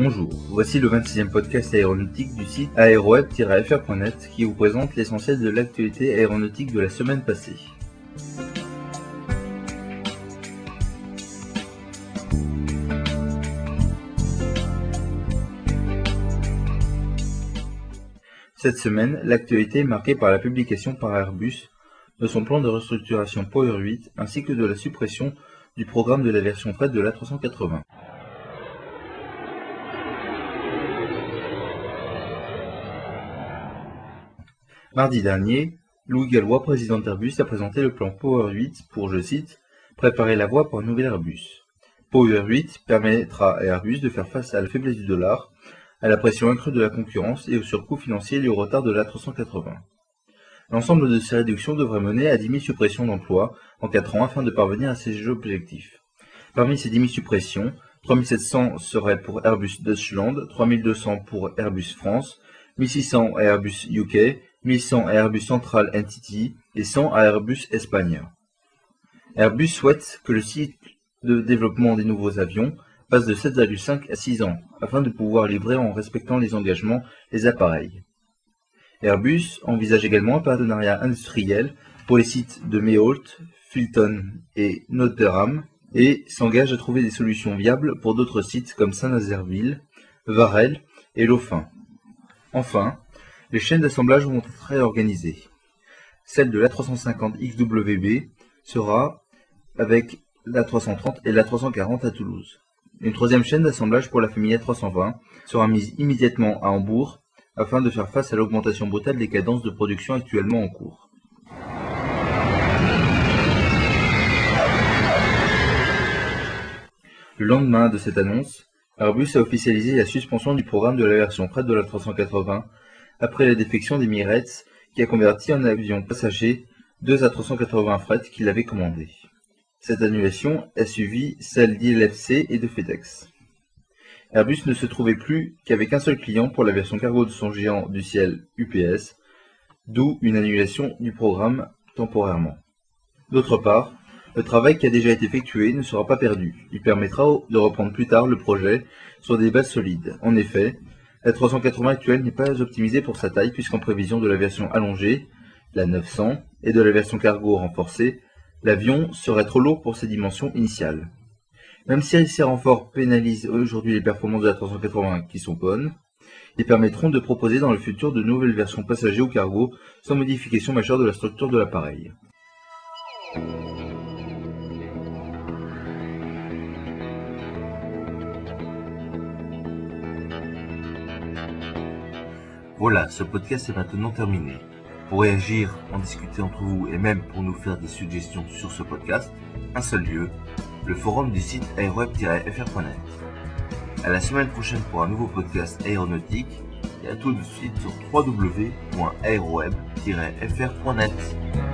Bonjour, voici le 26e podcast aéronautique du site aéroweb-fr.net qui vous présente l'essentiel de l'actualité aéronautique de la semaine passée. Cette semaine, l'actualité est marquée par la publication par Airbus de son plan de restructuration Power 8 ainsi que de la suppression du programme de la version fret de l'A380. Mardi dernier, Louis Gallois, président d'Airbus, a présenté le plan Power 8 pour, je cite, préparer la voie pour un nouvel Airbus. Power 8 permettra à Airbus de faire face à la faiblesse du dollar, à la pression accrue de la concurrence et au surcoût financier lié au retard de l'A380. L'ensemble de ces réductions devrait mener à 10 000 suppressions d'emplois en 4 ans afin de parvenir à ces objectifs. Parmi ces 10 000 suppressions, 3 700 seraient pour Airbus Deutschland, 3 200 pour Airbus France, 1600 à Airbus UK, 1100 à Airbus Central Entity et 100 à Airbus Espagne. Airbus souhaite que le cycle de développement des nouveaux avions passe de 7,5 à 6 ans, afin de pouvoir livrer en respectant les engagements les appareils. Airbus envisage également un partenariat industriel pour les sites de Meholt, Fulton et Notre-Dame et s'engage à trouver des solutions viables pour d'autres sites comme Saint-Nazerville, Varel et Laufin. Enfin, les chaînes d'assemblage vont être réorganisées. Celle de l'A350XWB sera avec l'A330 et l'A340 à Toulouse. Une troisième chaîne d'assemblage pour la famille A320 sera mise immédiatement à Hambourg afin de faire face à l'augmentation brutale des cadences de production actuellement en cours. Le lendemain de cette annonce, Airbus a officialisé la suspension du programme de la version fret de la 380 après la défection d'Emirates qui a converti en avion passager deux A380 fret qu'il avait commandés. Cette annulation a suivi celle d'ILFC et de FedEx. Airbus ne se trouvait plus qu'avec un seul client pour la version cargo de son géant du ciel UPS, d'où une annulation du programme temporairement. D'autre part, le travail qui a déjà été effectué ne sera pas perdu. Il permettra de reprendre plus tard le projet sur des bases solides. En effet, la 380 actuelle n'est pas optimisée pour sa taille puisqu'en prévision de la version allongée, la 900, et de la version cargo renforcée, l'avion serait trop lourd pour ses dimensions initiales. Même si ces renforts pénalisent aujourd'hui les performances de la 380 qui sont bonnes, ils permettront de proposer dans le futur de nouvelles versions passagers ou cargo sans modification majeure de la structure de l'appareil. Voilà, ce podcast est maintenant terminé. Pour réagir, en discuter entre vous et même pour nous faire des suggestions sur ce podcast, un seul lieu, le forum du site aéroweb-fr.net. À la semaine prochaine pour un nouveau podcast aéronautique et à tout de suite sur www.aéroweb-fr.net.